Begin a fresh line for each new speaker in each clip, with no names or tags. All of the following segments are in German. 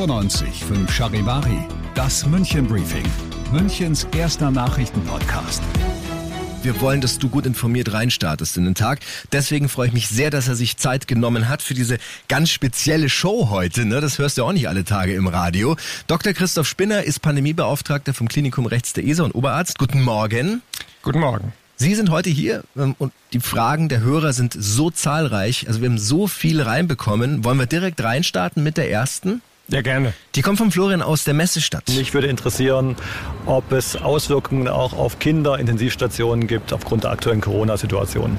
Fünf Charivari, das München Briefing, Münchens erster Nachrichtenpodcast.
Wir wollen, dass du gut informiert reinstartest in den Tag. Deswegen freue ich mich sehr, dass er sich Zeit genommen hat für diese ganz spezielle Show heute. Ne? Das hörst du auch nicht alle Tage im Radio. Dr. Christoph Spinner ist Pandemiebeauftragter vom Klinikum Rechts der ESA und Oberarzt. Guten Morgen.
Guten Morgen.
Sie sind heute hier ähm, und die Fragen der Hörer sind so zahlreich. Also wir haben so viel reinbekommen. Wollen wir direkt reinstarten mit der ersten?
Ja, gerne.
Die kommt von Florian aus der Messestadt.
Mich würde interessieren, ob es Auswirkungen auch auf Kinderintensivstationen gibt aufgrund der aktuellen Corona-Situation.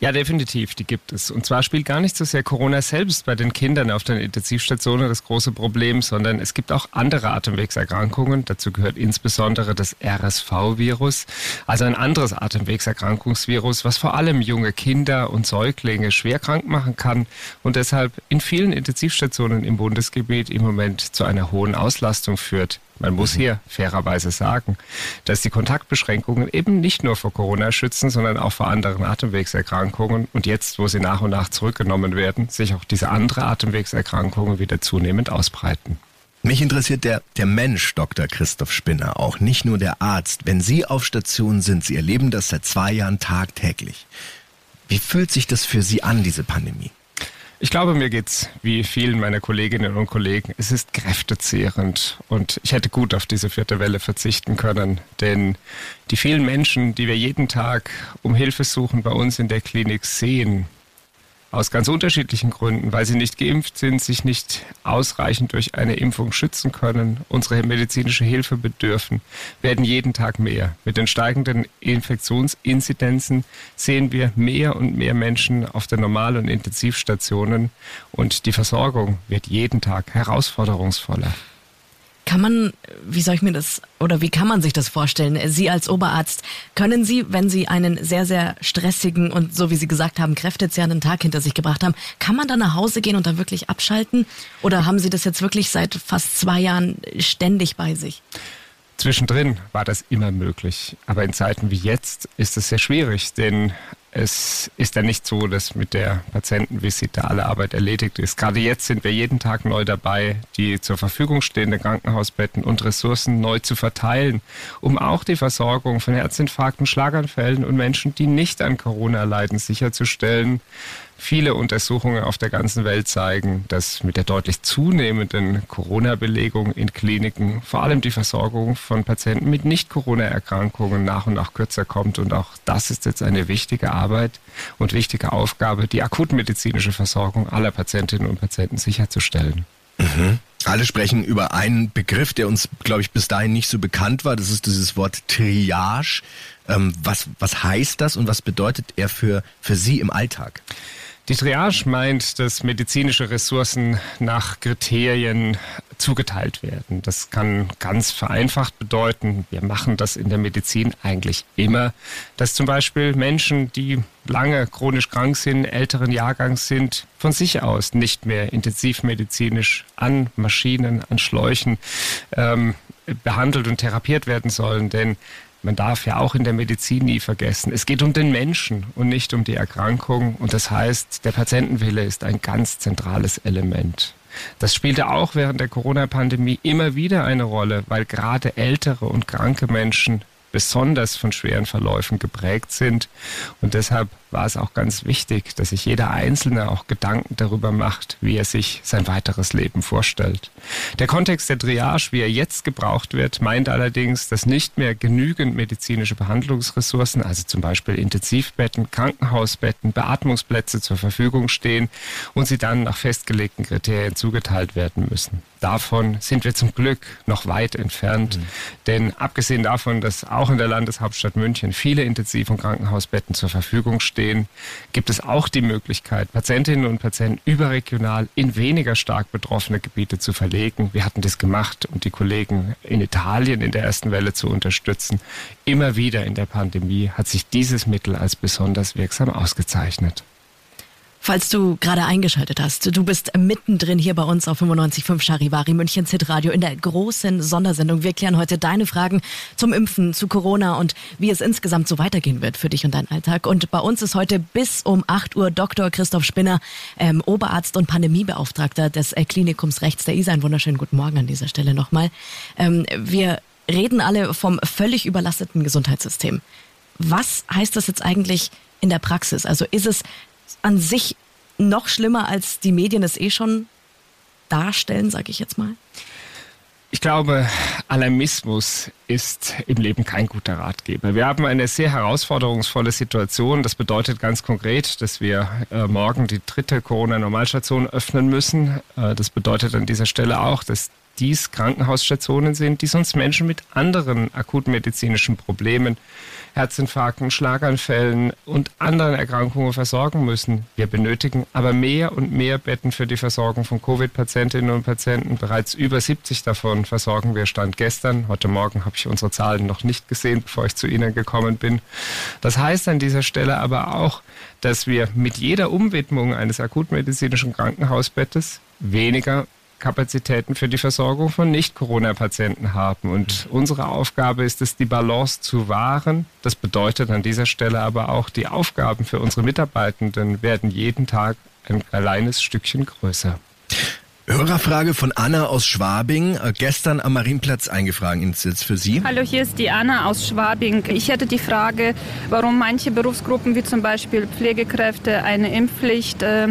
Ja, definitiv, die gibt es. Und zwar spielt gar nicht so sehr Corona selbst bei den Kindern auf den Intensivstationen das große Problem, sondern es gibt auch andere Atemwegserkrankungen. Dazu gehört insbesondere das RSV-Virus, also ein anderes Atemwegserkrankungsvirus, was vor allem junge Kinder und Säuglinge schwer krank machen kann und deshalb in vielen Intensivstationen im Bundesgebiet im Moment zu einer hohen Auslastung führt. Man muss mhm. hier fairerweise sagen, dass die Kontaktbeschränkungen eben nicht nur vor Corona schützen, sondern auch vor anderen Atemwegserkrankungen und jetzt, wo sie nach und nach zurückgenommen werden, sich auch diese andere Atemwegserkrankungen wieder zunehmend ausbreiten.
Mich interessiert der, der Mensch, Dr. Christoph Spinner, auch nicht nur der Arzt. Wenn Sie auf Station sind, Sie erleben das seit zwei Jahren tagtäglich. Wie fühlt sich das für Sie an, diese Pandemie?
Ich glaube, mir geht's wie vielen meiner Kolleginnen und Kollegen. Es ist kräftezehrend und ich hätte gut auf diese vierte Welle verzichten können, denn die vielen Menschen, die wir jeden Tag um Hilfe suchen bei uns in der Klinik sehen, aus ganz unterschiedlichen Gründen, weil sie nicht geimpft sind, sich nicht ausreichend durch eine Impfung schützen können, unsere medizinische Hilfe bedürfen, werden jeden Tag mehr. Mit den steigenden Infektionsinzidenzen sehen wir mehr und mehr Menschen auf den Normal- und Intensivstationen und die Versorgung wird jeden Tag herausforderungsvoller.
Kann man, wie soll ich mir das, oder wie kann man sich das vorstellen? Sie als Oberarzt, können Sie, wenn Sie einen sehr, sehr stressigen und, so wie Sie gesagt haben, kräftezehrenden Tag hinter sich gebracht haben, kann man dann nach Hause gehen und da wirklich abschalten? Oder haben Sie das jetzt wirklich seit fast zwei Jahren ständig bei sich?
Zwischendrin war das immer möglich. Aber in Zeiten wie jetzt ist es sehr schwierig, denn es ist ja nicht so, dass mit der Patientenvisite alle Arbeit erledigt ist. Gerade jetzt sind wir jeden Tag neu dabei, die zur Verfügung stehenden Krankenhausbetten und Ressourcen neu zu verteilen, um auch die Versorgung von Herzinfarkten, Schlaganfällen und Menschen, die nicht an Corona leiden, sicherzustellen. Viele Untersuchungen auf der ganzen Welt zeigen, dass mit der deutlich zunehmenden Corona-Belegung in Kliniken vor allem die Versorgung von Patienten mit Nicht-Corona-Erkrankungen nach und nach kürzer kommt. Und auch das ist jetzt eine wichtige Arbeit und wichtige Aufgabe, die akutmedizinische Versorgung aller Patientinnen und Patienten sicherzustellen.
Mhm. Alle sprechen über einen Begriff, der uns, glaube ich, bis dahin nicht so bekannt war. Das ist dieses Wort Triage. Ähm, was, was heißt das und was bedeutet er für, für Sie im Alltag?
Die Triage meint, dass medizinische Ressourcen nach Kriterien zugeteilt werden. Das kann ganz vereinfacht bedeuten, wir machen das in der Medizin eigentlich immer, dass zum Beispiel Menschen, die lange chronisch krank sind, älteren Jahrgangs sind, von sich aus nicht mehr intensivmedizinisch an Maschinen, an Schläuchen ähm, behandelt und therapiert werden sollen. Denn man darf ja auch in der Medizin nie vergessen, es geht um den Menschen und nicht um die Erkrankung. Und das heißt, der Patientenwille ist ein ganz zentrales Element. Das spielte auch während der Corona-Pandemie immer wieder eine Rolle, weil gerade ältere und kranke Menschen besonders von schweren Verläufen geprägt sind. Und deshalb war es auch ganz wichtig, dass sich jeder Einzelne auch Gedanken darüber macht, wie er sich sein weiteres Leben vorstellt. Der Kontext der Triage, wie er jetzt gebraucht wird, meint allerdings, dass nicht mehr genügend medizinische Behandlungsressourcen, also zum Beispiel Intensivbetten, Krankenhausbetten, Beatmungsplätze zur Verfügung stehen und sie dann nach festgelegten Kriterien zugeteilt werden müssen. Davon sind wir zum Glück noch weit entfernt, mhm. denn abgesehen davon, dass auch in der Landeshauptstadt München viele Intensiv- und Krankenhausbetten zur Verfügung stehen, gibt es auch die Möglichkeit, Patientinnen und Patienten überregional in weniger stark betroffene Gebiete zu verlegen. Wir hatten das gemacht, um die Kollegen in Italien in der ersten Welle zu unterstützen. Immer wieder in der Pandemie hat sich dieses Mittel als besonders wirksam ausgezeichnet.
Falls du gerade eingeschaltet hast, du bist mittendrin hier bei uns auf 95.5 Charivari München Zitradio in der großen Sondersendung. Wir klären heute deine Fragen zum Impfen, zu Corona und wie es insgesamt so weitergehen wird für dich und deinen Alltag. Und bei uns ist heute bis um 8 Uhr Dr. Christoph Spinner, ähm, Oberarzt und Pandemiebeauftragter des äh, Klinikums Rechts der ISA. Einen wunderschönen guten Morgen an dieser Stelle nochmal. Ähm, wir reden alle vom völlig überlasteten Gesundheitssystem. Was heißt das jetzt eigentlich in der Praxis? Also ist es an sich noch schlimmer, als die Medien es eh schon darstellen, sage ich jetzt mal?
Ich glaube, Alarmismus ist im Leben kein guter Ratgeber. Wir haben eine sehr herausforderungsvolle Situation. Das bedeutet ganz konkret, dass wir äh, morgen die dritte Corona-Normalstation öffnen müssen. Äh, das bedeutet an dieser Stelle auch, dass dies Krankenhausstationen sind, die sonst Menschen mit anderen akutmedizinischen Problemen Herzinfarkten, Schlaganfällen und anderen Erkrankungen versorgen müssen. Wir benötigen aber mehr und mehr Betten für die Versorgung von Covid-Patientinnen und Patienten. Bereits über 70 davon versorgen wir Stand gestern. Heute Morgen habe ich unsere Zahlen noch nicht gesehen, bevor ich zu Ihnen gekommen bin. Das heißt an dieser Stelle aber auch, dass wir mit jeder Umwidmung eines akutmedizinischen Krankenhausbettes weniger Kapazitäten für die Versorgung von Nicht-Corona-Patienten haben. Und unsere Aufgabe ist es, die Balance zu wahren. Das bedeutet an dieser Stelle aber auch, die Aufgaben für unsere Mitarbeitenden werden jeden Tag ein kleines Stückchen größer.
Hörerfrage von Anna aus Schwabing, äh, gestern am Marienplatz eingefragt. Jetzt für Sie?
Hallo, hier ist die Anna aus Schwabing. Ich hätte die Frage, warum manche Berufsgruppen wie zum Beispiel Pflegekräfte eine Impfpflicht äh,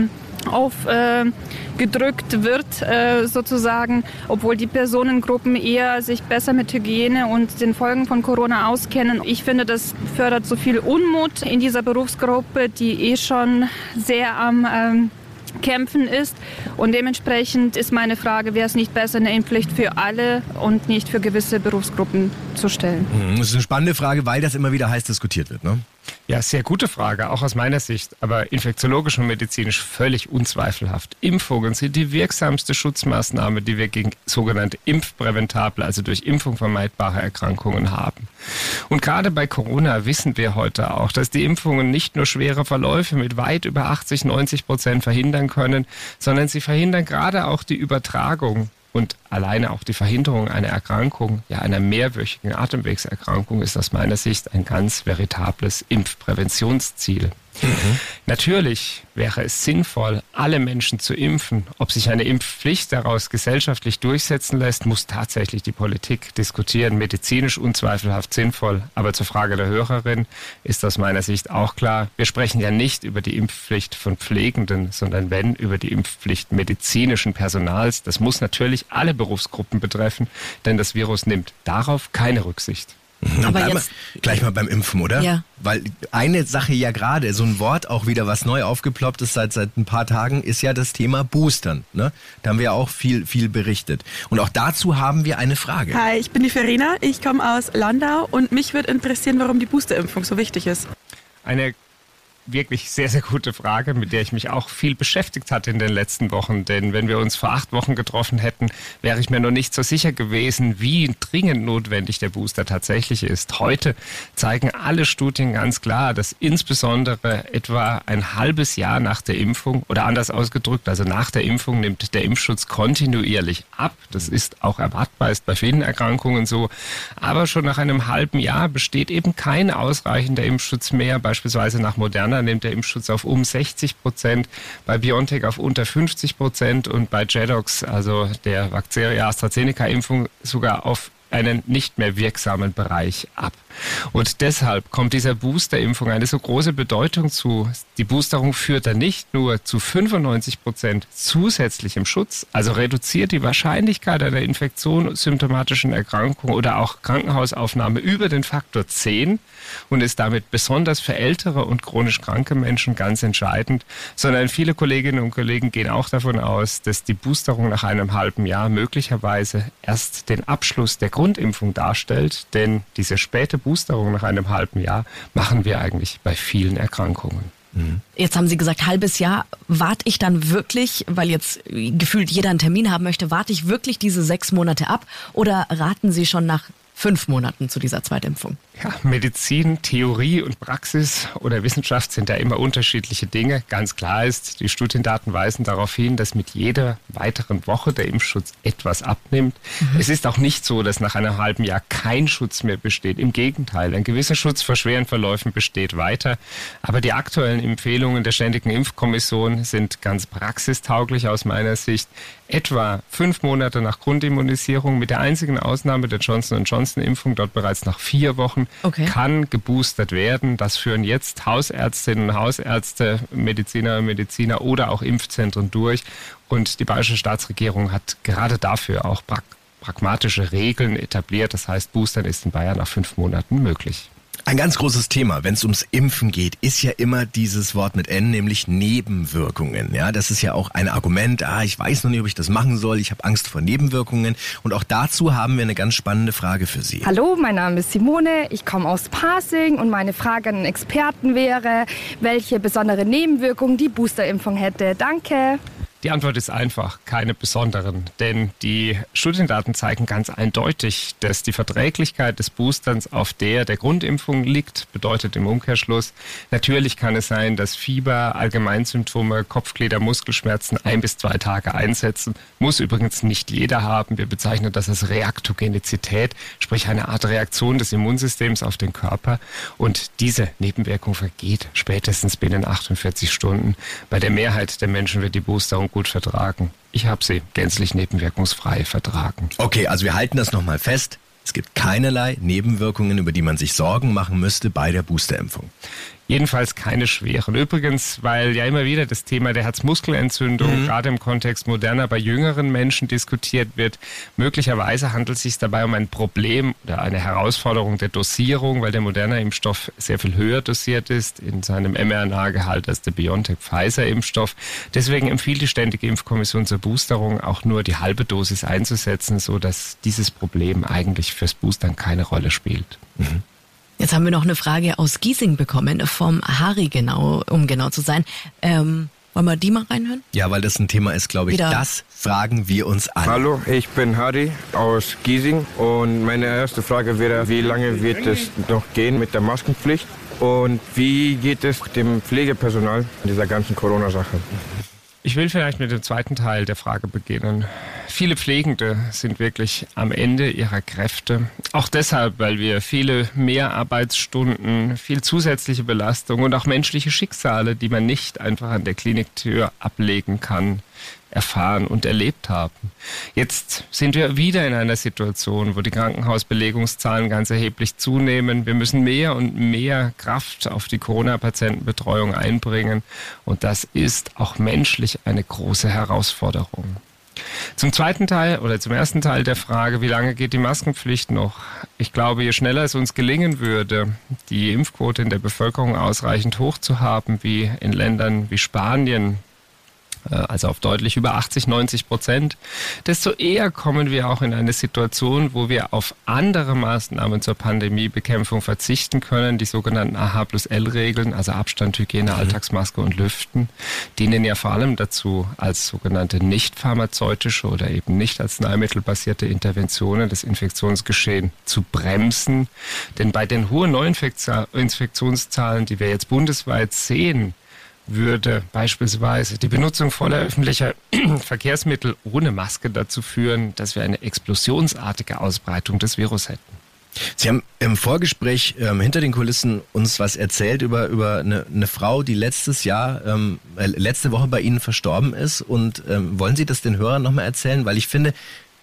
aufgedrückt äh, wird, äh, sozusagen, obwohl die Personengruppen eher sich besser mit Hygiene und den Folgen von Corona auskennen. Ich finde, das fördert so viel Unmut in dieser Berufsgruppe, die eh schon sehr am ähm, Kämpfen ist. Und dementsprechend ist meine Frage, wäre es nicht besser, eine Impfpflicht für alle und nicht für gewisse Berufsgruppen zu stellen?
Mhm, das ist eine spannende Frage, weil das immer wieder heiß diskutiert wird. Ne?
Ja, sehr gute Frage, auch aus meiner Sicht, aber infektiologisch und medizinisch völlig unzweifelhaft. Impfungen sind die wirksamste Schutzmaßnahme, die wir gegen sogenannte impfpräventable, also durch Impfung vermeidbare Erkrankungen haben. Und gerade bei Corona wissen wir heute auch, dass die Impfungen nicht nur schwere Verläufe mit weit über 80, 90 Prozent verhindern können, sondern sie verhindern gerade auch die Übertragung und alleine auch die Verhinderung einer Erkrankung, ja einer mehrwöchigen Atemwegserkrankung, ist aus meiner Sicht ein ganz veritables Impfpräventionsziel. Mhm. Natürlich wäre es sinnvoll, alle Menschen zu impfen. Ob sich eine Impfpflicht daraus gesellschaftlich durchsetzen lässt, muss tatsächlich die Politik diskutieren. Medizinisch unzweifelhaft sinnvoll. Aber zur Frage der Hörerin ist aus meiner Sicht auch klar, wir sprechen ja nicht über die Impfpflicht von Pflegenden, sondern wenn über die Impfpflicht medizinischen Personals. Das muss natürlich alle Berufsgruppen betreffen, denn das Virus nimmt darauf keine Rücksicht.
Mhm. Aber jetzt, mal, gleich mal beim Impfen, oder?
Ja.
Weil eine Sache ja gerade, so ein Wort auch wieder, was neu aufgeploppt ist seit, seit ein paar Tagen, ist ja das Thema Boostern. Ne? Da haben wir ja auch viel, viel berichtet. Und auch dazu haben wir eine Frage.
Hi, ich bin die Verena, ich komme aus Landau und mich würde interessieren, warum die Boosterimpfung so wichtig ist.
Eine wirklich sehr, sehr gute Frage, mit der ich mich auch viel beschäftigt hatte in den letzten Wochen. Denn wenn wir uns vor acht Wochen getroffen hätten, wäre ich mir noch nicht so sicher gewesen, wie dringend notwendig der Booster tatsächlich ist. Heute zeigen alle Studien ganz klar, dass insbesondere etwa ein halbes Jahr nach der Impfung oder anders ausgedrückt, also nach der Impfung nimmt der Impfschutz kontinuierlich ab. Das ist auch erwartbar, ist bei vielen Erkrankungen so. Aber schon nach einem halben Jahr besteht eben kein ausreichender Impfschutz mehr, beispielsweise nach moderner Moderna nimmt der Impfschutz auf um 60 Prozent, bei BioNTech auf unter 50 Prozent und bei Jedox, also der Vaxzeria AstraZeneca-Impfung, sogar auf einen nicht mehr wirksamen Bereich ab. Und deshalb kommt dieser Boosterimpfung eine so große Bedeutung zu. Die Boosterung führt dann nicht nur zu 95 Prozent zusätzlichem Schutz, also reduziert die Wahrscheinlichkeit einer Infektion, symptomatischen Erkrankung oder auch Krankenhausaufnahme über den Faktor 10 und ist damit besonders für ältere und chronisch kranke Menschen ganz entscheidend, sondern viele Kolleginnen und Kollegen gehen auch davon aus, dass die Boosterung nach einem halben Jahr möglicherweise erst den Abschluss der Grundimpfung darstellt, denn diese späte Boosterung nach einem halben Jahr machen wir eigentlich bei vielen Erkrankungen.
Mhm. Jetzt haben Sie gesagt, halbes Jahr. Warte ich dann wirklich, weil jetzt gefühlt jeder einen Termin haben möchte, warte ich wirklich diese sechs Monate ab oder raten Sie schon nach fünf Monaten zu dieser Zweitimpfung?
Ja, Medizin, Theorie und Praxis oder Wissenschaft sind da immer unterschiedliche Dinge. Ganz klar ist, die Studiendaten weisen darauf hin, dass mit jeder weiteren Woche der Impfschutz etwas abnimmt. Mhm. Es ist auch nicht so, dass nach einem halben Jahr kein Schutz mehr besteht. Im Gegenteil, ein gewisser Schutz vor schweren Verläufen besteht weiter. Aber die aktuellen Empfehlungen der Ständigen Impfkommission sind ganz praxistauglich aus meiner Sicht. Etwa fünf Monate nach Grundimmunisierung mit der einzigen Ausnahme der Johnson Johnson Impfung, dort bereits nach vier Wochen okay. kann geboostert werden. Das führen jetzt Hausärztinnen und Hausärzte, Mediziner und Mediziner oder auch Impfzentren durch. Und die bayerische Staatsregierung hat gerade dafür auch pragmatische Regeln etabliert. Das heißt, Boostern ist in Bayern nach fünf Monaten möglich.
Ein ganz großes Thema, wenn es ums Impfen geht, ist ja immer dieses Wort mit N, nämlich Nebenwirkungen. Ja, das ist ja auch ein Argument. Ah, ich weiß noch nicht, ob ich das machen soll. Ich habe Angst vor Nebenwirkungen. Und auch dazu haben wir eine ganz spannende Frage für Sie.
Hallo, mein Name ist Simone. Ich komme aus Pasing und meine Frage an den Experten wäre, welche besondere Nebenwirkungen die Boosterimpfung hätte. Danke.
Die Antwort ist einfach, keine besonderen. Denn die Studiendaten zeigen ganz eindeutig, dass die Verträglichkeit des Boosterns auf der der Grundimpfung liegt. Bedeutet im Umkehrschluss, natürlich kann es sein, dass Fieber, Allgemeinsymptome, Kopfglieder, Muskelschmerzen ein bis zwei Tage einsetzen. Muss übrigens nicht jeder haben. Wir bezeichnen das als Reaktogenizität, sprich eine Art Reaktion des Immunsystems auf den Körper. Und diese Nebenwirkung vergeht spätestens binnen 48 Stunden. Bei der Mehrheit der Menschen wird die Boosterung gut vertragen. Ich habe sie gänzlich nebenwirkungsfrei vertragen.
Okay, also wir halten das nochmal fest. Es gibt keinerlei Nebenwirkungen, über die man sich Sorgen machen müsste bei der Boosterimpfung.
Jedenfalls keine schweren. Übrigens, weil ja immer wieder das Thema der Herzmuskelentzündung mhm. gerade im Kontext moderner bei jüngeren Menschen diskutiert wird. Möglicherweise handelt es sich dabei um ein Problem oder eine Herausforderung der Dosierung, weil der moderne Impfstoff sehr viel höher dosiert ist in seinem mRNA-Gehalt als der BioNTech-Pfizer-Impfstoff. Deswegen empfiehlt die Ständige Impfkommission zur Boosterung auch nur die halbe Dosis einzusetzen, so dass dieses Problem eigentlich fürs Boostern keine Rolle spielt. Mhm.
Jetzt haben wir noch eine Frage aus Giesing bekommen, vom Harry genau, um genau zu sein. Ähm, wollen wir die mal reinhören?
Ja, weil das ein Thema ist, glaube ich. Wieder. Das fragen wir uns an.
Hallo, ich bin Harry aus Giesing und meine erste Frage wäre, wie lange wird es noch gehen mit der Maskenpflicht und wie geht es dem Pflegepersonal in dieser ganzen Corona-Sache?
Ich will vielleicht mit dem zweiten Teil der Frage beginnen. Viele Pflegende sind wirklich am Ende ihrer Kräfte. Auch deshalb, weil wir viele Mehrarbeitsstunden, viel zusätzliche Belastung und auch menschliche Schicksale, die man nicht einfach an der Kliniktür ablegen kann, erfahren und erlebt haben. Jetzt sind wir wieder in einer Situation, wo die Krankenhausbelegungszahlen ganz erheblich zunehmen. Wir müssen mehr und mehr Kraft auf die Corona-Patientenbetreuung einbringen und das ist auch menschlich eine große Herausforderung. Zum zweiten Teil oder zum ersten Teil der Frage, wie lange geht die Maskenpflicht noch? Ich glaube, je schneller es uns gelingen würde, die Impfquote in der Bevölkerung ausreichend hoch zu haben, wie in Ländern wie Spanien, also auf deutlich über 80, 90 Prozent, desto eher kommen wir auch in eine Situation, wo wir auf andere Maßnahmen zur Pandemiebekämpfung verzichten können. Die sogenannten AH plus L-Regeln, also Abstand, Hygiene, mhm. Alltagsmaske und Lüften, dienen ja vor allem dazu, als sogenannte nicht pharmazeutische oder eben nicht arzneimittelbasierte Interventionen das Infektionsgeschehen zu bremsen. Denn bei den hohen Neuinfektionszahlen, die wir jetzt bundesweit sehen, würde beispielsweise die Benutzung voller öffentlicher Verkehrsmittel ohne Maske dazu führen, dass wir eine explosionsartige Ausbreitung des Virus hätten.
Sie haben im Vorgespräch ähm, hinter den Kulissen uns was erzählt über, über eine, eine Frau, die letztes Jahr, ähm, äh, letzte Woche bei Ihnen verstorben ist. Und ähm, wollen Sie das den Hörern nochmal erzählen? Weil ich finde,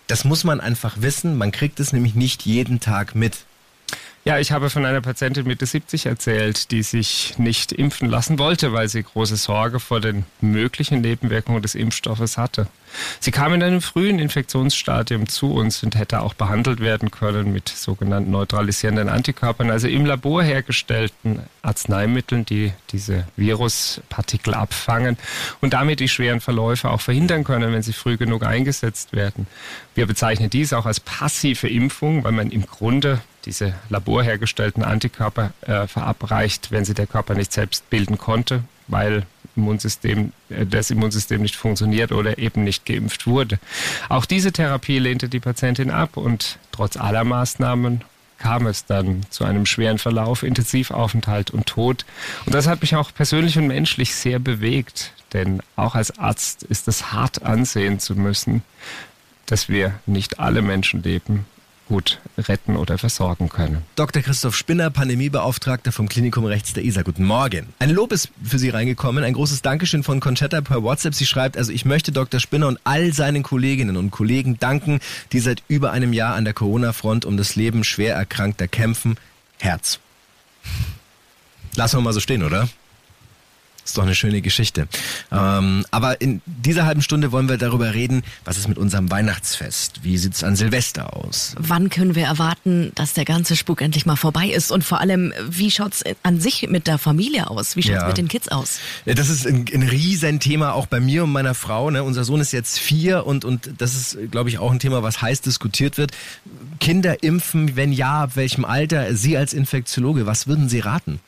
das muss man einfach wissen. Man kriegt es nämlich nicht jeden Tag mit.
Ja, ich habe von einer Patientin Mitte 70 erzählt, die sich nicht impfen lassen wollte, weil sie große Sorge vor den möglichen Nebenwirkungen des Impfstoffes hatte. Sie kam in einem frühen Infektionsstadium zu uns und hätte auch behandelt werden können mit sogenannten neutralisierenden Antikörpern, also im Labor hergestellten Arzneimitteln, die diese Viruspartikel abfangen und damit die schweren Verläufe auch verhindern können, wenn sie früh genug eingesetzt werden. Wir bezeichnen dies auch als passive Impfung, weil man im Grunde diese laborhergestellten Antikörper äh, verabreicht, wenn sie der Körper nicht selbst bilden konnte, weil Immunsystem, äh, das Immunsystem nicht funktioniert oder eben nicht geimpft wurde. Auch diese Therapie lehnte die Patientin ab und trotz aller Maßnahmen kam es dann zu einem schweren Verlauf, Intensivaufenthalt und Tod. Und das hat mich auch persönlich und menschlich sehr bewegt, denn auch als Arzt ist es hart ansehen zu müssen, dass wir nicht alle Menschen leben gut retten oder versorgen können.
Dr. Christoph Spinner, Pandemiebeauftragter vom Klinikum Rechts der Isar. Guten Morgen. Ein Lob ist für Sie reingekommen. Ein großes Dankeschön von Conchetta per WhatsApp. Sie schreibt, also ich möchte Dr. Spinner und all seinen Kolleginnen und Kollegen danken, die seit über einem Jahr an der Corona-Front um das Leben schwer Erkrankter kämpfen. Herz. Lassen wir mal so stehen, oder? Ist doch eine schöne Geschichte. Ähm, aber in dieser halben Stunde wollen wir darüber reden, was ist mit unserem Weihnachtsfest? Wie sieht es an Silvester aus?
Wann können wir erwarten, dass der ganze Spuk endlich mal vorbei ist? Und vor allem, wie schaut es an sich mit der Familie aus? Wie schaut es ja. mit den Kids aus?
Das ist ein, ein Riesenthema auch bei mir und meiner Frau. Ne? Unser Sohn ist jetzt vier und, und das ist, glaube ich, auch ein Thema, was heiß diskutiert wird. Kinder impfen, wenn ja, ab welchem Alter? Sie als Infektiologe, was würden Sie raten?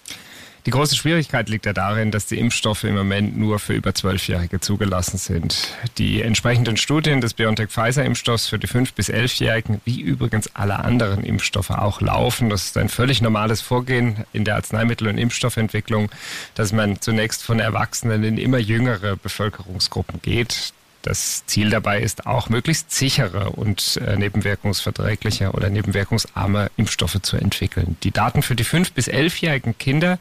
Die große Schwierigkeit liegt ja darin, dass die Impfstoffe im Moment nur für über Zwölfjährige zugelassen sind. Die entsprechenden Studien des BioNTech-Pfizer-Impfstoffs für die 5- bis 11-Jährigen, wie übrigens alle anderen Impfstoffe auch laufen. Das ist ein völlig normales Vorgehen in der Arzneimittel- und Impfstoffentwicklung, dass man zunächst von Erwachsenen in immer jüngere Bevölkerungsgruppen geht. Das Ziel dabei ist auch, möglichst sichere und äh, nebenwirkungsverträgliche oder nebenwirkungsarme Impfstoffe zu entwickeln. Die Daten für die 5- bis 11-jährigen Kinder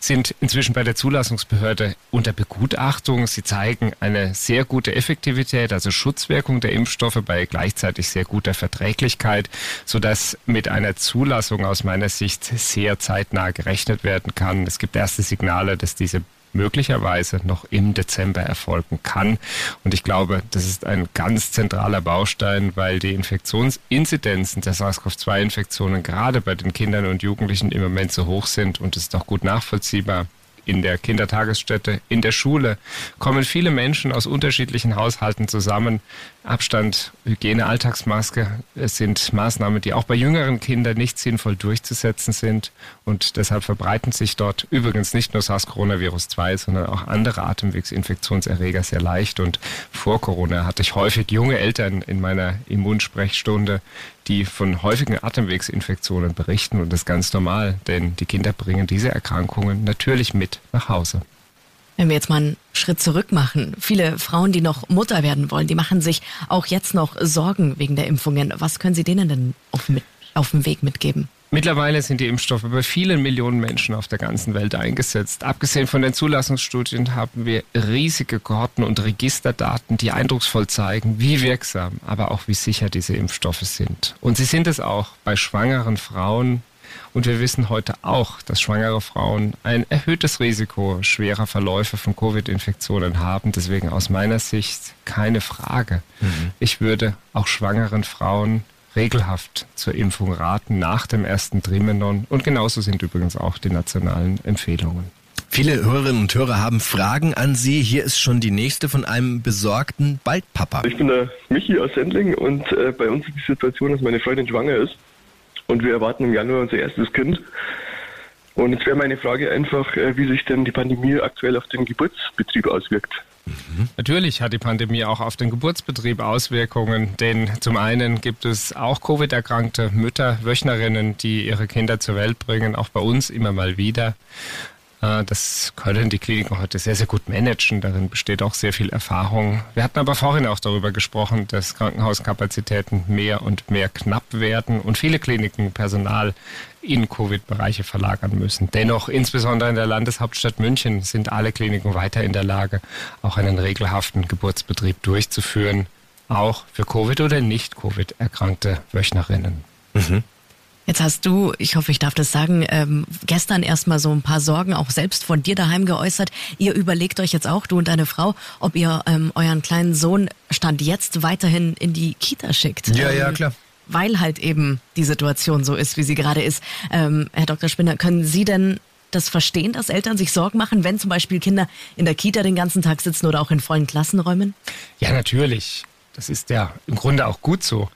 sind inzwischen bei der Zulassungsbehörde unter Begutachtung. Sie zeigen eine sehr gute Effektivität, also Schutzwirkung der Impfstoffe bei gleichzeitig sehr guter Verträglichkeit, sodass mit einer Zulassung aus meiner Sicht sehr zeitnah gerechnet werden kann. Es gibt erste Signale, dass diese möglicherweise noch im Dezember erfolgen kann. Und ich glaube, das ist ein ganz zentraler Baustein, weil die Infektionsinzidenzen der SARS-CoV-2-Infektionen gerade bei den Kindern und Jugendlichen im Moment so hoch sind. Und es ist auch gut nachvollziehbar, in der Kindertagesstätte, in der Schule kommen viele Menschen aus unterschiedlichen Haushalten zusammen. Abstand, Hygiene, Alltagsmaske es sind Maßnahmen, die auch bei jüngeren Kindern nicht sinnvoll durchzusetzen sind. Und deshalb verbreiten sich dort übrigens nicht nur SARS-Coronavirus-2, sondern auch andere Atemwegsinfektionserreger sehr leicht. Und vor Corona hatte ich häufig junge Eltern in meiner Immunsprechstunde, die von häufigen Atemwegsinfektionen berichten. Und das ist ganz normal, denn die Kinder bringen diese Erkrankungen natürlich mit nach Hause.
Wenn wir jetzt mal einen Schritt zurück machen, viele Frauen, die noch Mutter werden wollen, die machen sich auch jetzt noch Sorgen wegen der Impfungen. Was können Sie denen denn auf, mit, auf dem Weg mitgeben?
Mittlerweile sind die Impfstoffe bei vielen Millionen Menschen auf der ganzen Welt eingesetzt. Abgesehen von den Zulassungsstudien haben wir riesige Kohorten und Registerdaten, die eindrucksvoll zeigen, wie wirksam, aber auch wie sicher diese Impfstoffe sind. Und sie sind es auch bei schwangeren Frauen. Und wir wissen heute auch, dass schwangere Frauen ein erhöhtes Risiko schwerer Verläufe von Covid-Infektionen haben. Deswegen aus meiner Sicht keine Frage. Mhm. Ich würde auch schwangeren Frauen regelhaft zur Impfung raten nach dem ersten Trimenon. Und genauso sind übrigens auch die nationalen Empfehlungen.
Viele Hörerinnen und Hörer haben Fragen an Sie. Hier ist schon die nächste von einem besorgten Baldpapa.
Ich bin der Michi aus Sendling und äh, bei uns ist die Situation, dass meine Freundin schwanger ist und wir erwarten im Januar unser erstes Kind. Und jetzt wäre meine Frage einfach, äh, wie sich denn die Pandemie aktuell auf den Geburtsbetrieb auswirkt.
Natürlich hat die Pandemie auch auf den Geburtsbetrieb Auswirkungen, denn zum einen gibt es auch Covid-erkrankte Mütter, Wöchnerinnen, die ihre Kinder zur Welt bringen, auch bei uns immer mal wieder. Äh, das können die Kliniken heute sehr, sehr gut managen. Darin besteht auch sehr viel Erfahrung. Wir hatten aber vorhin auch darüber gesprochen, dass Krankenhauskapazitäten mehr und mehr knapp werden und viele Kliniken Personal in Covid-Bereiche verlagern müssen. Dennoch, insbesondere in der Landeshauptstadt München, sind alle Kliniken weiter in der Lage, auch einen regelhaften Geburtsbetrieb durchzuführen, auch für Covid oder nicht Covid erkrankte Wöchnerinnen.
Mhm.
Jetzt hast du, ich hoffe, ich darf das sagen, ähm, gestern erstmal so ein paar Sorgen auch selbst von dir daheim geäußert. Ihr überlegt euch jetzt auch, du und deine Frau, ob ihr ähm, euren kleinen Sohn Stand jetzt weiterhin in die Kita schickt.
Ja,
ähm,
ja, klar.
Weil halt eben die Situation so ist, wie sie gerade ist. Ähm, Herr Dr. Spinner, können Sie denn das verstehen, dass Eltern sich Sorgen machen, wenn zum Beispiel Kinder in der Kita den ganzen Tag sitzen oder auch in vollen Klassenräumen?
Ja, natürlich. Das ist ja im Grunde auch gut so.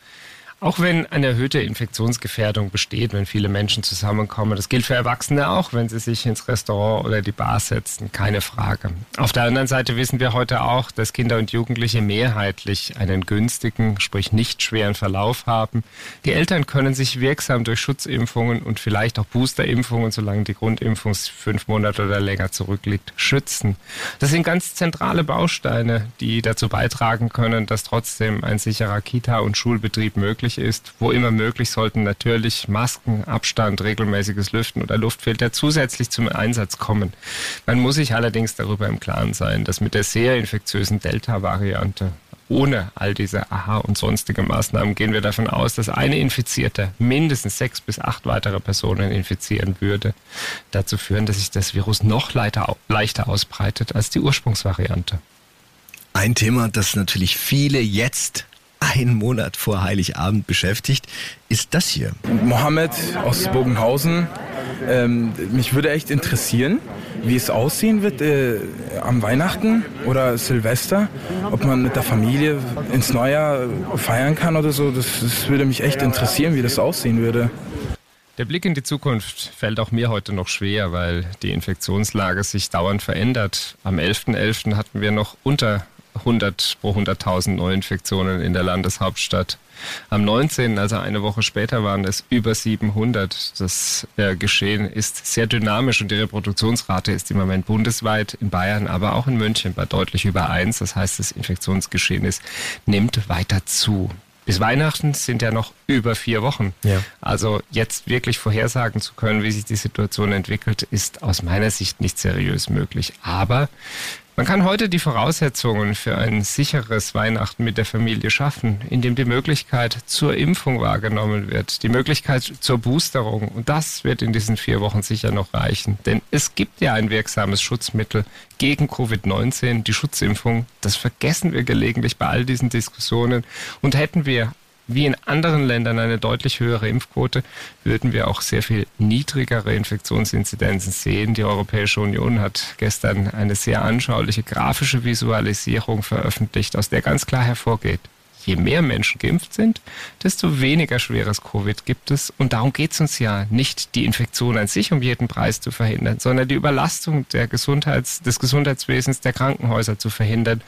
Auch wenn eine erhöhte Infektionsgefährdung besteht, wenn viele Menschen zusammenkommen, das gilt für Erwachsene auch, wenn sie sich ins Restaurant oder die Bar setzen, keine Frage. Auf der anderen Seite wissen wir heute auch, dass Kinder und Jugendliche mehrheitlich einen günstigen, sprich nicht schweren Verlauf haben. Die Eltern können sich wirksam durch Schutzimpfungen und vielleicht auch Boosterimpfungen, solange die Grundimpfung fünf Monate oder länger zurückliegt, schützen. Das sind ganz zentrale Bausteine, die dazu beitragen können, dass trotzdem ein sicherer Kita- und Schulbetrieb möglich ist. Wo immer möglich sollten natürlich Masken, Abstand, regelmäßiges Lüften oder Luftfilter zusätzlich zum Einsatz kommen. Man muss sich allerdings darüber im Klaren sein, dass mit der sehr infektiösen Delta-Variante ohne all diese Aha- und sonstige Maßnahmen gehen wir davon aus, dass eine Infizierte mindestens sechs bis acht weitere Personen infizieren würde. Dazu führen, dass sich das Virus noch leichter, leichter ausbreitet als die Ursprungsvariante.
Ein Thema, das natürlich viele jetzt einen Monat vor Heiligabend beschäftigt, ist das hier.
Mohammed aus Bogenhausen. Ähm, mich würde echt interessieren, wie es aussehen wird äh, am Weihnachten oder Silvester, ob man mit der Familie ins Neujahr feiern kann oder so. Das, das würde mich echt interessieren, wie das aussehen würde.
Der Blick in die Zukunft fällt auch mir heute noch schwer, weil die Infektionslage sich dauernd verändert. Am 11.11. .11. hatten wir noch unter 100 pro 100.000 Neuinfektionen in der Landeshauptstadt. Am 19., also eine Woche später, waren es über 700. Das äh, Geschehen ist sehr dynamisch und die Reproduktionsrate ist im Moment bundesweit in Bayern, aber auch in München bei deutlich über 1. Das heißt, das Infektionsgeschehen ist, nimmt weiter zu. Bis Weihnachten sind ja noch über vier Wochen.
Ja.
Also jetzt wirklich vorhersagen zu können, wie sich die Situation entwickelt, ist aus meiner Sicht nicht seriös möglich. Aber man kann heute die Voraussetzungen für ein sicheres Weihnachten mit der Familie schaffen, indem die Möglichkeit zur Impfung wahrgenommen wird, die Möglichkeit zur Boosterung. Und das wird in diesen vier Wochen sicher noch reichen. Denn es gibt ja ein wirksames Schutzmittel gegen Covid-19, die Schutzimpfung. Das vergessen wir gelegentlich bei all diesen Diskussionen. Und hätten wir wie in anderen Ländern eine deutlich höhere Impfquote, würden wir auch sehr viel niedrigere Infektionsinzidenzen sehen. Die Europäische Union hat gestern eine sehr anschauliche grafische Visualisierung veröffentlicht, aus der ganz klar hervorgeht, je mehr Menschen geimpft sind, desto weniger schweres Covid gibt es. Und darum geht es uns ja nicht, die Infektion an sich um jeden Preis zu verhindern, sondern die Überlastung der Gesundheits-, des Gesundheitswesens, der Krankenhäuser zu verhindern.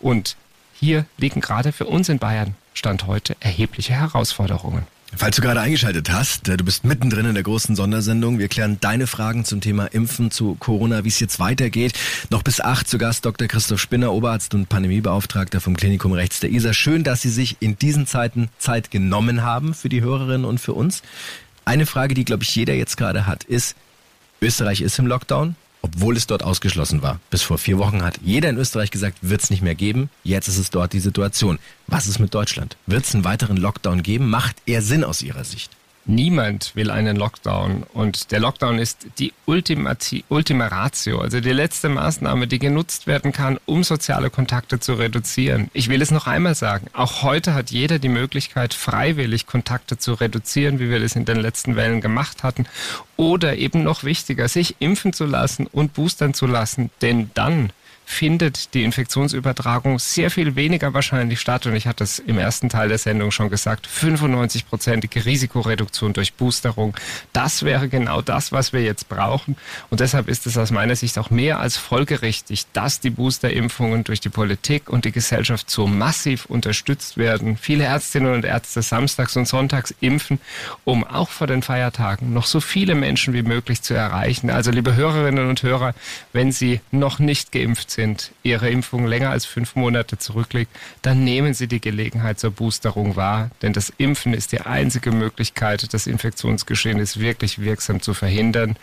Und hier liegen gerade für uns in Bayern Stand heute erhebliche Herausforderungen.
Falls du gerade eingeschaltet hast, äh, du bist mittendrin in der großen Sondersendung. Wir klären deine Fragen zum Thema Impfen, zu Corona, wie es jetzt weitergeht. Noch bis acht zu Gast Dr. Christoph Spinner, Oberarzt und Pandemiebeauftragter vom Klinikum Rechts der ISA. Schön, dass Sie sich in diesen Zeiten Zeit genommen haben für die Hörerinnen und für uns. Eine Frage, die, glaube ich, jeder jetzt gerade hat, ist, Österreich ist im Lockdown obwohl es dort ausgeschlossen war. Bis vor vier Wochen hat jeder in Österreich gesagt, wird es nicht mehr geben. Jetzt ist es dort die Situation. Was ist mit Deutschland? Wird es einen weiteren Lockdown geben? Macht er Sinn aus Ihrer Sicht?
Niemand will einen Lockdown. Und der Lockdown ist die Ultimati Ultima Ratio, also die letzte Maßnahme, die genutzt werden kann, um soziale Kontakte zu reduzieren. Ich will es noch einmal sagen, auch heute hat jeder die Möglichkeit, freiwillig Kontakte zu reduzieren, wie wir das in den letzten Wellen gemacht hatten, oder eben noch wichtiger, sich impfen zu lassen und boostern zu lassen, denn dann findet die Infektionsübertragung sehr viel weniger wahrscheinlich statt. Und ich hatte es im ersten Teil der Sendung schon gesagt, 95-prozentige Risikoreduktion durch Boosterung. Das wäre genau das, was wir jetzt brauchen. Und deshalb ist es aus meiner Sicht auch mehr als folgerichtig, dass die Boosterimpfungen durch die Politik und die Gesellschaft so massiv unterstützt werden. Viele Ärztinnen und Ärzte samstags und sonntags impfen, um auch vor den Feiertagen noch so viele Menschen wie möglich zu erreichen. Also liebe Hörerinnen und Hörer, wenn Sie noch nicht geimpft sind, sind, Ihre Impfung länger als fünf Monate zurückliegt, dann nehmen Sie die Gelegenheit zur Boosterung wahr. Denn das Impfen ist die einzige Möglichkeit, das Infektionsgeschehen ist wirklich wirksam zu verhindern.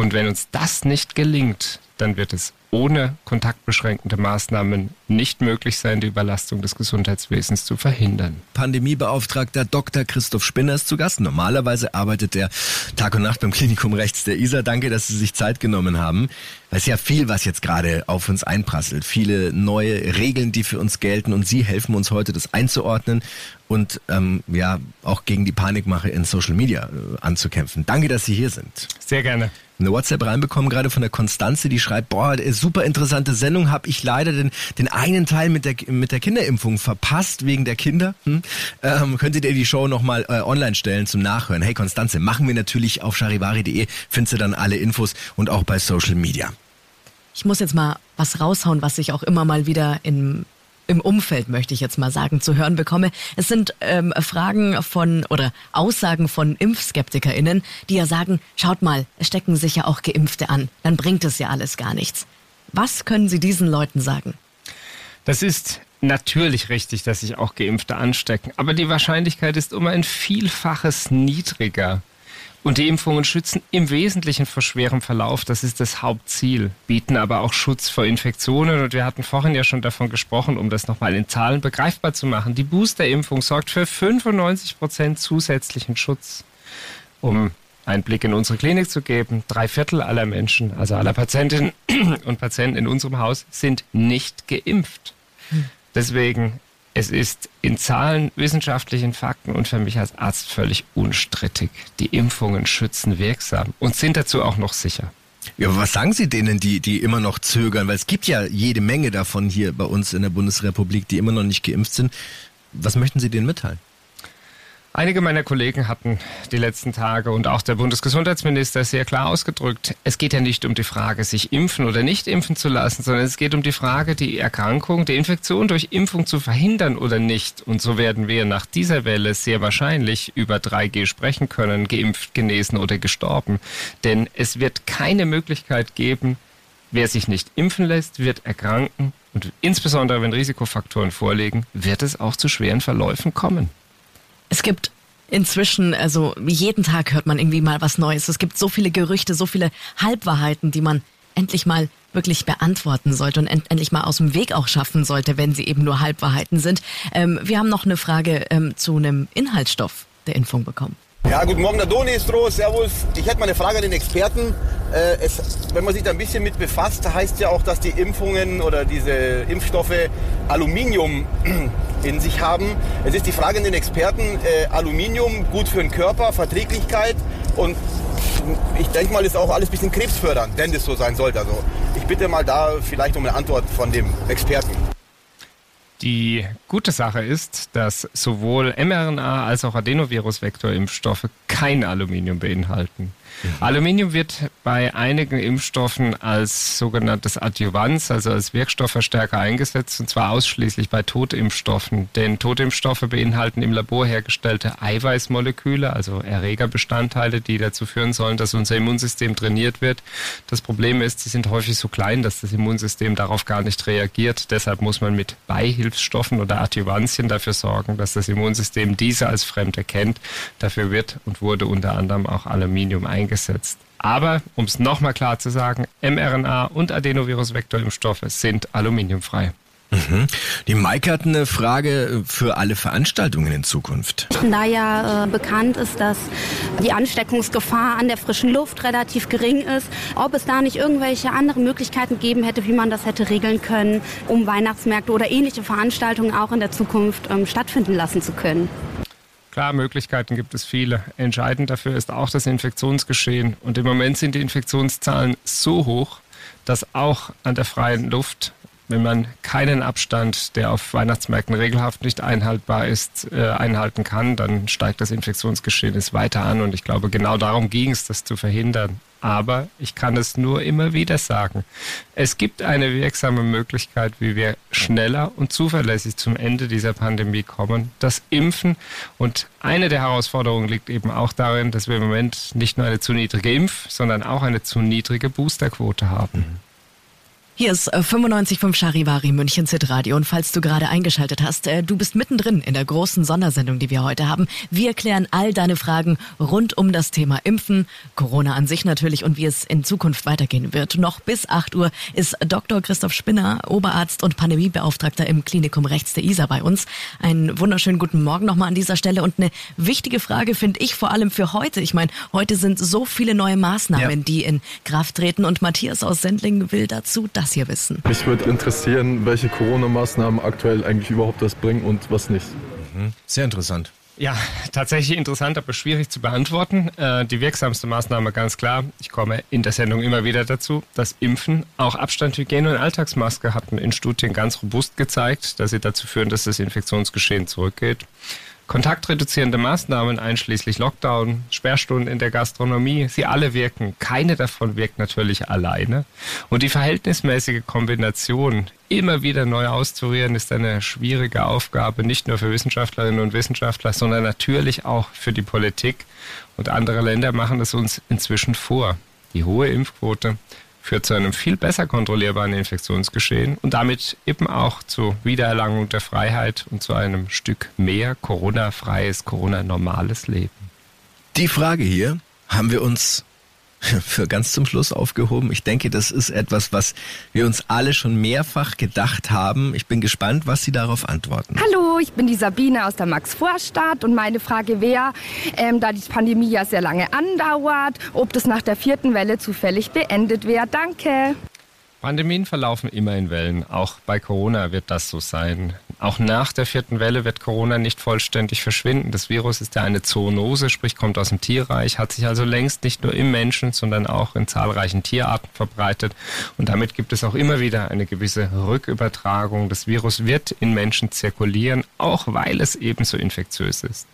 Und wenn uns das nicht gelingt, dann wird es ohne kontaktbeschränkende Maßnahmen nicht möglich sein, die Überlastung des Gesundheitswesens zu verhindern.
Pandemiebeauftragter Dr. Christoph Spinner ist zu Gast. Normalerweise arbeitet er Tag und Nacht beim Klinikum rechts der ISA. Danke, dass Sie sich Zeit genommen haben. Es ist ja viel, was jetzt gerade auf uns einprasselt. Viele neue Regeln, die für uns gelten. Und Sie helfen uns heute, das einzuordnen und ähm, ja auch gegen die Panikmache in Social Media äh, anzukämpfen. Danke, dass Sie hier sind.
Sehr gerne
eine WhatsApp reinbekommen, gerade von der Konstanze, die schreibt, boah, super interessante Sendung, habe ich leider den, den einen Teil mit der, mit der Kinderimpfung verpasst, wegen der Kinder. Hm? Ähm, könntet ihr die Show nochmal äh, online stellen zum Nachhören? Hey Konstanze, machen wir natürlich auf charivari.de, findest du dann alle Infos und auch bei Social Media.
Ich muss jetzt mal was raushauen, was ich auch immer mal wieder in im Umfeld, möchte ich jetzt mal sagen, zu hören bekomme. Es sind ähm, Fragen von oder Aussagen von ImpfskeptikerInnen, die ja sagen, schaut mal, es stecken sich ja auch Geimpfte an, dann bringt es ja alles gar nichts. Was können Sie diesen Leuten sagen?
Das ist natürlich richtig, dass sich auch Geimpfte anstecken, aber die Wahrscheinlichkeit ist um ein Vielfaches niedriger. Und die Impfungen schützen im Wesentlichen vor schwerem Verlauf. Das ist das Hauptziel. Bieten aber auch Schutz vor Infektionen. Und wir hatten vorhin ja schon davon gesprochen, um das nochmal in Zahlen begreifbar zu machen. Die Boosterimpfung sorgt für 95 Prozent zusätzlichen Schutz. Um einen Blick in unsere Klinik zu geben, drei Viertel aller Menschen, also aller Patientinnen und Patienten in unserem Haus, sind nicht geimpft. Hm. Deswegen es ist in Zahlen, wissenschaftlichen Fakten und für mich als Arzt völlig unstrittig. Die Impfungen schützen wirksam und sind dazu auch noch sicher.
Ja, aber was sagen Sie denen, die, die immer noch zögern? Weil es gibt ja jede Menge davon hier bei uns in der Bundesrepublik, die immer noch nicht geimpft sind. Was möchten Sie denen mitteilen?
Einige meiner Kollegen hatten die letzten Tage und auch der Bundesgesundheitsminister sehr klar ausgedrückt, es geht ja nicht um die Frage, sich impfen oder nicht impfen zu lassen, sondern es geht um die Frage, die Erkrankung, die Infektion durch Impfung zu verhindern oder nicht. Und so werden wir nach dieser Welle sehr wahrscheinlich über 3G sprechen können, geimpft, genesen oder gestorben. Denn es wird keine Möglichkeit geben, wer sich nicht impfen lässt, wird erkranken und insbesondere wenn Risikofaktoren vorliegen, wird es auch zu schweren Verläufen kommen.
Es gibt inzwischen, also jeden Tag hört man irgendwie mal was Neues. Es gibt so viele Gerüchte, so viele Halbwahrheiten, die man endlich mal wirklich beantworten sollte und end endlich mal aus dem Weg auch schaffen sollte, wenn sie eben nur Halbwahrheiten sind. Ähm, wir haben noch eine Frage ähm, zu einem Inhaltsstoff der Impfung bekommen.
Ja, guten Morgen, der Donistro, servus. Ich hätte mal eine Frage an den Experten. Äh, es, wenn man sich da ein bisschen mit befasst, heißt ja auch, dass die Impfungen oder diese Impfstoffe Aluminium in sich haben. Es ist die Frage an den Experten, äh, Aluminium gut für den Körper, Verträglichkeit und ich denke mal, ist auch alles ein bisschen krebsfördernd, wenn das so sein sollte. Also ich bitte mal da vielleicht um eine Antwort von dem Experten.
Die gute Sache ist, dass sowohl mRNA als auch Adenovirus-Vektorimpfstoffe kein Aluminium beinhalten. Mhm. Aluminium wird bei einigen Impfstoffen als sogenanntes Adjuvans, also als Wirkstoffverstärker eingesetzt, und zwar ausschließlich bei Totimpfstoffen. Denn Totimpfstoffe beinhalten im Labor hergestellte Eiweißmoleküle, also Erregerbestandteile, die dazu führen sollen, dass unser Immunsystem trainiert wird. Das Problem ist, sie sind häufig so klein, dass das Immunsystem darauf gar nicht reagiert. Deshalb muss man mit Beihilfsstoffen oder Adjuvantien dafür sorgen, dass das Immunsystem diese als fremd erkennt. Dafür wird und wurde unter anderem auch Aluminium eingesetzt eingesetzt. Aber, um es nochmal klar zu sagen, mRNA und Adenovirus-Vektorimpfstoffe sind aluminiumfrei.
Mhm. Die Maike hat eine Frage für alle Veranstaltungen in Zukunft.
Da ja äh, bekannt ist, dass die Ansteckungsgefahr an der frischen Luft relativ gering ist, ob es da nicht irgendwelche anderen Möglichkeiten geben hätte, wie man das hätte regeln können, um Weihnachtsmärkte oder ähnliche Veranstaltungen auch in der Zukunft ähm, stattfinden lassen zu können.
Klar, Möglichkeiten gibt es viele. Entscheidend dafür ist auch das Infektionsgeschehen. Und im Moment sind die Infektionszahlen so hoch, dass auch an der freien Luft wenn man keinen Abstand, der auf Weihnachtsmärkten regelhaft nicht einhaltbar ist, äh, einhalten kann, dann steigt das Infektionsgeschehen weiter an. Und ich glaube, genau darum ging es, das zu verhindern. Aber ich kann es nur immer wieder sagen. Es gibt eine wirksame Möglichkeit, wie wir schneller und zuverlässig zum Ende dieser Pandemie kommen. Das Impfen. Und eine der Herausforderungen liegt eben auch darin, dass wir im Moment nicht nur eine zu niedrige Impf-, sondern auch eine zu niedrige Boosterquote haben.
Mhm.
Hier ist 95.5 Charivari München Radio und falls du gerade eingeschaltet hast, äh, du bist mittendrin in der großen Sondersendung, die wir heute haben. Wir klären all deine Fragen rund um das Thema Impfen, Corona an sich natürlich und wie es in Zukunft weitergehen wird. Noch bis 8 Uhr ist Dr. Christoph Spinner, Oberarzt und Pandemiebeauftragter im Klinikum Rechts der ISA bei uns. Einen wunderschönen guten Morgen nochmal an dieser Stelle und eine wichtige Frage finde ich vor allem für heute. Ich meine, heute sind so viele neue Maßnahmen, ja. die in Kraft treten und Matthias aus Sendling will dazu das das hier wissen.
Mich würde interessieren, welche Corona-Maßnahmen aktuell eigentlich überhaupt was bringen und was nicht.
Mhm. Sehr interessant.
Ja, tatsächlich interessant, aber schwierig zu beantworten. Äh, die wirksamste Maßnahme ganz klar, ich komme in der Sendung immer wieder dazu, das Impfen. Auch Abstand, Hygiene und Alltagsmaske hatten in Studien ganz robust gezeigt, dass sie dazu führen, dass das Infektionsgeschehen zurückgeht. Kontaktreduzierende Maßnahmen einschließlich Lockdown, Sperrstunden in der Gastronomie, sie alle wirken. Keine davon wirkt natürlich alleine. Und die verhältnismäßige Kombination immer wieder neu auszurieren, ist eine schwierige Aufgabe, nicht nur für Wissenschaftlerinnen und Wissenschaftler, sondern natürlich auch für die Politik. Und andere Länder machen es uns inzwischen vor. Die hohe Impfquote führt zu einem viel besser kontrollierbaren Infektionsgeschehen und damit eben auch zur Wiedererlangung der Freiheit und zu einem Stück mehr Corona-freies, Corona-normales Leben.
Die Frage hier haben wir uns für ganz zum Schluss aufgehoben. Ich denke, das ist etwas, was wir uns alle schon mehrfach gedacht haben. Ich bin gespannt, was Sie darauf antworten.
Hallo, ich bin die Sabine aus der Max-Vorstadt und meine Frage wäre, ähm, da die Pandemie ja sehr lange andauert, ob das nach der vierten Welle zufällig beendet wäre. Danke.
Pandemien verlaufen immer in Wellen. Auch bei Corona wird das so sein. Auch nach der vierten Welle wird Corona nicht vollständig verschwinden. Das Virus ist ja eine Zoonose, sprich kommt aus dem Tierreich, hat sich also längst nicht nur im Menschen, sondern auch in zahlreichen Tierarten verbreitet. Und damit gibt es auch immer wieder eine gewisse Rückübertragung. Das Virus wird in Menschen zirkulieren, auch weil es ebenso infektiös ist.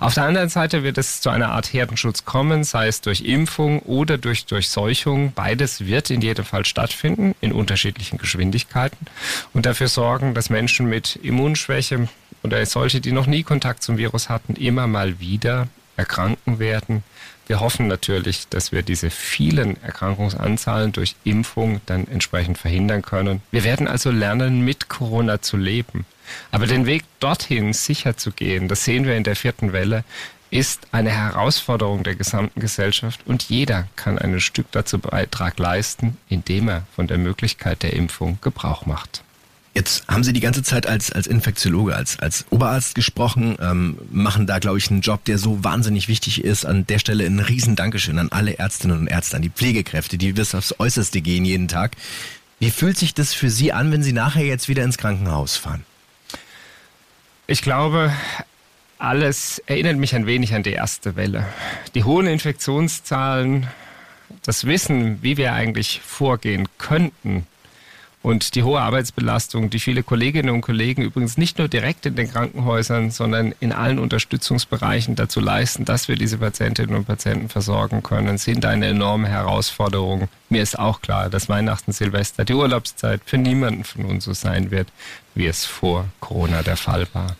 Auf der anderen Seite wird es zu einer Art Herdenschutz kommen, sei es durch Impfung oder durch Durchseuchung. Beides wird in jedem Fall stattfinden, in unterschiedlichen Geschwindigkeiten und dafür sorgen, dass Menschen mit Immunschwäche oder solche, die noch nie Kontakt zum Virus hatten, immer mal wieder erkranken werden. Wir hoffen natürlich, dass wir diese vielen Erkrankungsanzahlen durch Impfung dann entsprechend verhindern können. Wir werden also lernen, mit Corona zu leben. Aber den Weg dorthin sicher zu gehen, das sehen wir in der vierten Welle, ist eine Herausforderung der gesamten Gesellschaft und jeder kann ein Stück dazu Beitrag leisten, indem er von der Möglichkeit der Impfung Gebrauch macht.
Jetzt haben Sie die ganze Zeit als, als Infektiologe, als, als Oberarzt gesprochen, ähm, machen da, glaube ich, einen Job, der so wahnsinnig wichtig ist. An der Stelle ein riesen Dankeschön an alle Ärztinnen und Ärzte, an die Pflegekräfte, die bis aufs Äußerste gehen jeden Tag. Wie fühlt sich das für Sie an, wenn Sie nachher jetzt wieder ins Krankenhaus fahren?
Ich glaube, alles erinnert mich ein wenig an die erste Welle. Die hohen Infektionszahlen, das Wissen, wie wir eigentlich vorgehen könnten, und die hohe Arbeitsbelastung, die viele Kolleginnen und Kollegen übrigens nicht nur direkt in den Krankenhäusern, sondern in allen Unterstützungsbereichen dazu leisten, dass wir diese Patientinnen und Patienten versorgen können, sind eine enorme Herausforderung. Mir ist auch klar, dass Weihnachten, Silvester, die Urlaubszeit für niemanden von uns so sein wird, wie es vor Corona der Fall war.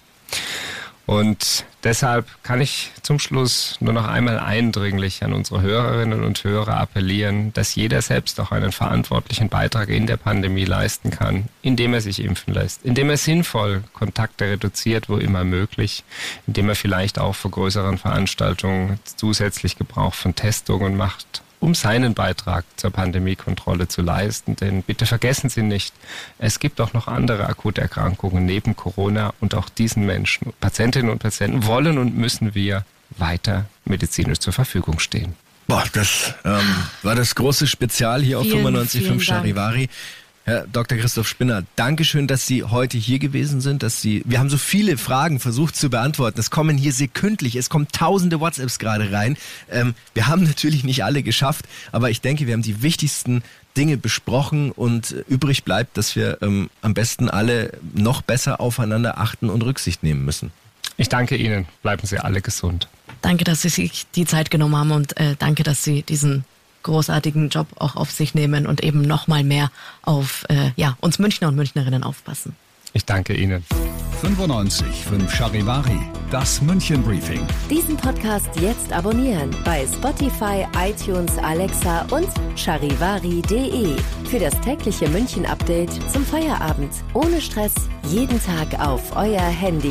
Und deshalb kann ich zum Schluss nur noch einmal eindringlich an unsere Hörerinnen und Hörer appellieren, dass jeder selbst auch einen verantwortlichen Beitrag in der Pandemie leisten kann, indem er sich impfen lässt, indem er sinnvoll Kontakte reduziert, wo immer möglich, indem er vielleicht auch vor größeren Veranstaltungen zusätzlich Gebrauch von Testungen macht um seinen Beitrag zur Pandemiekontrolle zu leisten. Denn bitte vergessen Sie nicht, es gibt auch noch andere akute Erkrankungen neben Corona und auch diesen Menschen, Patientinnen und Patienten, wollen und müssen wir weiter medizinisch zur Verfügung stehen.
Boah, das ähm, war das große Spezial hier auf 95.5 Charivari. Herr Dr. Christoph Spinner, Dankeschön, dass Sie heute hier gewesen sind, dass Sie, wir haben so viele Fragen versucht zu beantworten. Es kommen hier sekündlich, es kommen tausende WhatsApps gerade rein. Ähm, wir haben natürlich nicht alle geschafft, aber ich denke, wir haben die wichtigsten Dinge besprochen und übrig bleibt, dass wir ähm, am besten alle noch besser aufeinander achten und Rücksicht nehmen müssen.
Ich danke Ihnen. Bleiben Sie alle gesund.
Danke, dass Sie sich die Zeit genommen haben und äh, danke, dass Sie diesen großartigen Job auch auf sich nehmen und eben noch mal mehr auf äh, ja, uns Münchner und Münchnerinnen aufpassen.
Ich danke Ihnen.
95 5 Charivari, das München Briefing.
Diesen Podcast jetzt abonnieren bei Spotify, iTunes, Alexa und charivari.de. Für das tägliche München Update zum Feierabend. Ohne Stress, jeden Tag auf euer Handy.